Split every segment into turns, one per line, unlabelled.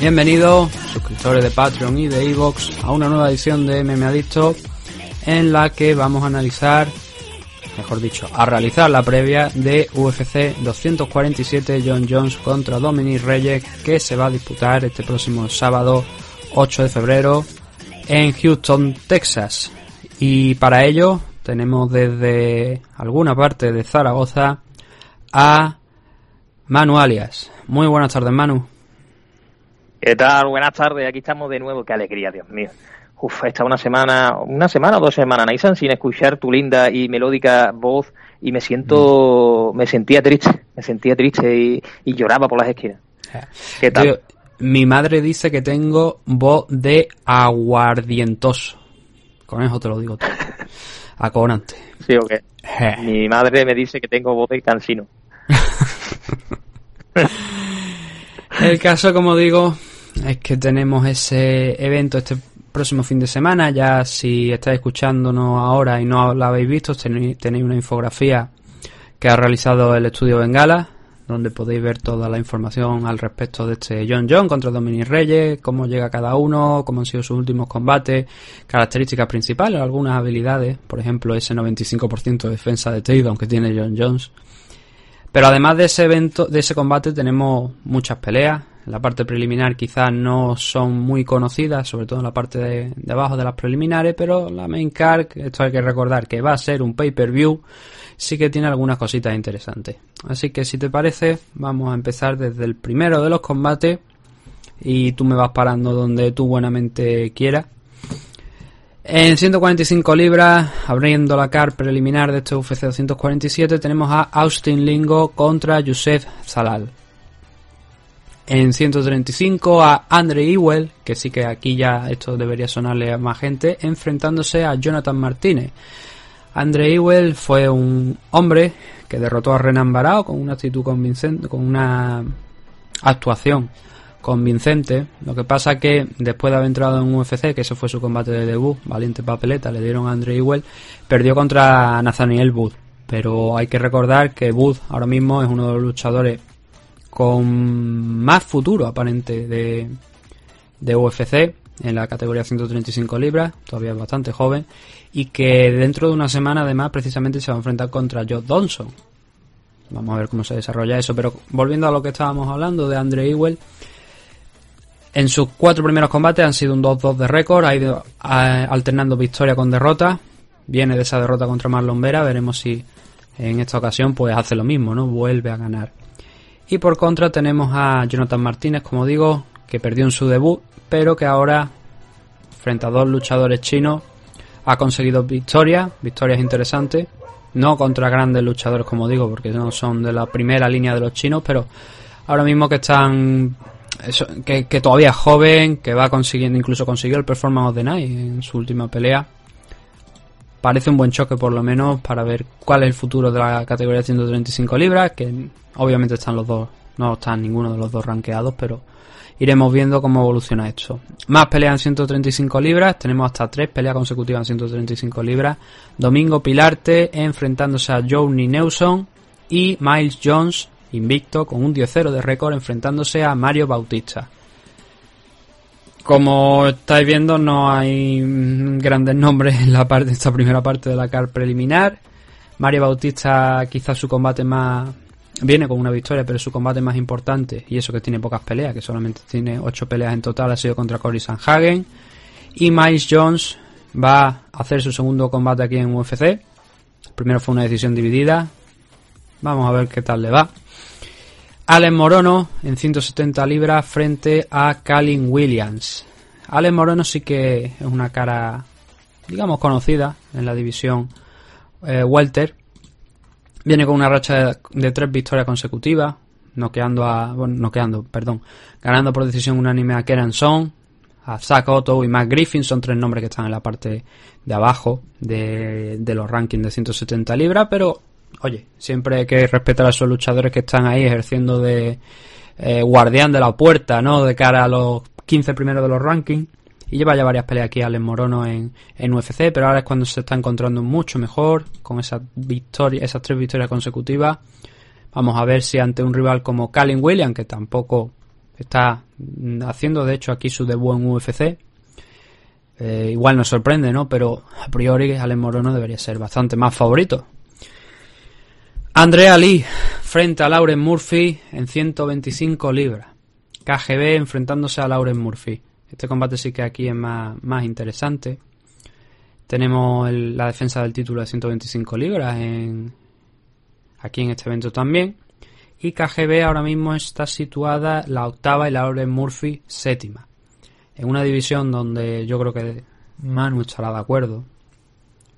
Bienvenidos, suscriptores de Patreon y de Evox, a una nueva edición de MMA Adicto en la que vamos a analizar, mejor dicho, a realizar la previa de UFC 247 John Jones contra Dominic Reyes que se va a disputar este próximo sábado 8 de febrero en Houston, Texas. Y para ello tenemos desde alguna parte de Zaragoza a Manu Alias. Muy buenas tardes, Manu.
¿Qué tal? Buenas tardes, aquí estamos de nuevo, qué alegría, Dios mío. Uf, esta una semana, una semana o dos semanas, Naisan, sin escuchar tu linda y melódica voz y me siento, mm. me sentía triste, me sentía triste y, lloraba por las esquinas.
¿Qué tal? mi madre dice que tengo voz de aguardientoso. Con eso te lo digo todo. Acogonante.
Sí, o qué. Mi madre me dice que tengo voz de cansino.
El caso, como digo, es que tenemos ese evento este próximo fin de semana. Ya si estáis escuchándonos ahora y no la habéis visto, tenéis, una infografía que ha realizado el estudio Bengala, donde podéis ver toda la información al respecto de este John John contra Dominic Reyes, cómo llega cada uno, cómo han sido sus últimos combates, características principales, algunas habilidades, por ejemplo ese 95% de defensa de takedown que tiene John Jones. Pero además de ese evento, de ese combate tenemos muchas peleas, la parte preliminar quizás no son muy conocidas, sobre todo en la parte de, abajo de las preliminares, pero la main card, esto hay que recordar que va a ser un pay-per-view, sí que tiene algunas cositas interesantes. Así que si te parece, vamos a empezar desde el primero de los combates y tú me vas parando donde tú buenamente quieras. En 145 libras, abriendo la car preliminar de este UFC 247, tenemos a Austin Lingo contra Yusef Zalal en 135 a Andre Ewell, que sí que aquí ya esto debería sonarle a más gente, enfrentándose a Jonathan Martínez. Andre Ewell fue un hombre que derrotó a Renan Barao con una actitud convincente, con una actuación convincente. Lo que pasa que después de haber entrado en UFC, que ese fue su combate de debut, valiente papeleta, le dieron a Andre Ewell, perdió contra Nathaniel Wood. Pero hay que recordar que Wood ahora mismo es uno de los luchadores con más futuro aparente de, de UFC en la categoría 135 libras, todavía bastante joven, y que dentro de una semana además precisamente se va a enfrentar contra Joe Donson. Vamos a ver cómo se desarrolla eso, pero volviendo a lo que estábamos hablando de Andre Ewell, en sus cuatro primeros combates han sido un 2-2 de récord, ha ido alternando victoria con derrota, viene de esa derrota contra Marlon Vera, veremos si en esta ocasión pues hace lo mismo, ¿no? Vuelve a ganar. Y por contra tenemos a Jonathan Martínez, como digo, que perdió en su debut, pero que ahora, frente a dos luchadores chinos, ha conseguido victorias, victorias interesantes. No contra grandes luchadores, como digo, porque no son de la primera línea de los chinos, pero ahora mismo que están. que, que todavía es joven, que va consiguiendo, incluso consiguió el Performance of the Night en su última pelea parece un buen choque por lo menos para ver cuál es el futuro de la categoría 135 libras, que obviamente están los dos, no están ninguno de los dos rankeados, pero iremos viendo cómo evoluciona esto. Más peleas en 135 libras, tenemos hasta tres peleas consecutivas en 135 libras. Domingo Pilarte enfrentándose a Johnny Newson y Miles Jones, invicto, con un 10-0 de récord, enfrentándose a Mario Bautista. Como estáis viendo, no hay grandes nombres en la parte, esta primera parte de la car preliminar. Mario Bautista, quizás su combate más. Viene con una victoria, pero su combate más importante, y eso que tiene pocas peleas, que solamente tiene 8 peleas en total, ha sido contra Cory Sanhagen. Y Miles Jones va a hacer su segundo combate aquí en UFC. primero fue una decisión dividida. Vamos a ver qué tal le va. Allen Morono en 170 libras frente a Calin Williams. Allen Morono sí que es una cara, digamos, conocida en la división eh, welter. Viene con una racha de, tres victorias consecutivas, noqueando a, bueno, noqueando, perdón, ganando por decisión unánime a Keran Song, a Zach Otto y Matt Griffin, son tres nombres que están en la parte de abajo de, de los rankings de 170 libras, pero oye, siempre hay que respetar a esos luchadores que están ahí ejerciendo de eh, guardián de la puerta, ¿no? De cara a los 15 primeros de los rankings. Y lleva ya varias peleas aquí Alex Morono en, en UFC, pero ahora es cuando se está encontrando mucho mejor con esas victorias, esas tres victorias consecutivas. Vamos a ver si ante un rival como Callum Williams, que tampoco está haciendo de hecho aquí su debut en UFC, eh, igual nos sorprende, ¿no? Pero a priori Alex Morono debería ser bastante más favorito. Andrea Lee frente a Lauren Murphy en 125 libras. KGB enfrentándose a Lauren Murphy. Este combate sí que aquí es más, más interesante. Tenemos la defensa del título de 125 libras en, aquí en este evento también. Y KGB ahora mismo está situada la octava y Lauren Murphy séptima. En una división donde yo creo que Manu estará de acuerdo.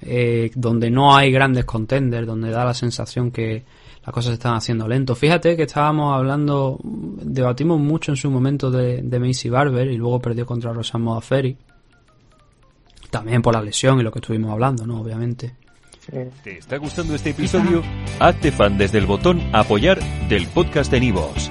Eh, donde no hay grandes contenders, donde da la sensación que las cosas se están haciendo lento. Fíjate que estábamos hablando, debatimos mucho en su momento de, de Macy Barber y luego perdió contra Rosa Ferry. También por la lesión y lo que estuvimos hablando, ¿no? Obviamente.
¿Te está gustando este episodio? Hazte fan desde el botón apoyar del podcast de Nivos.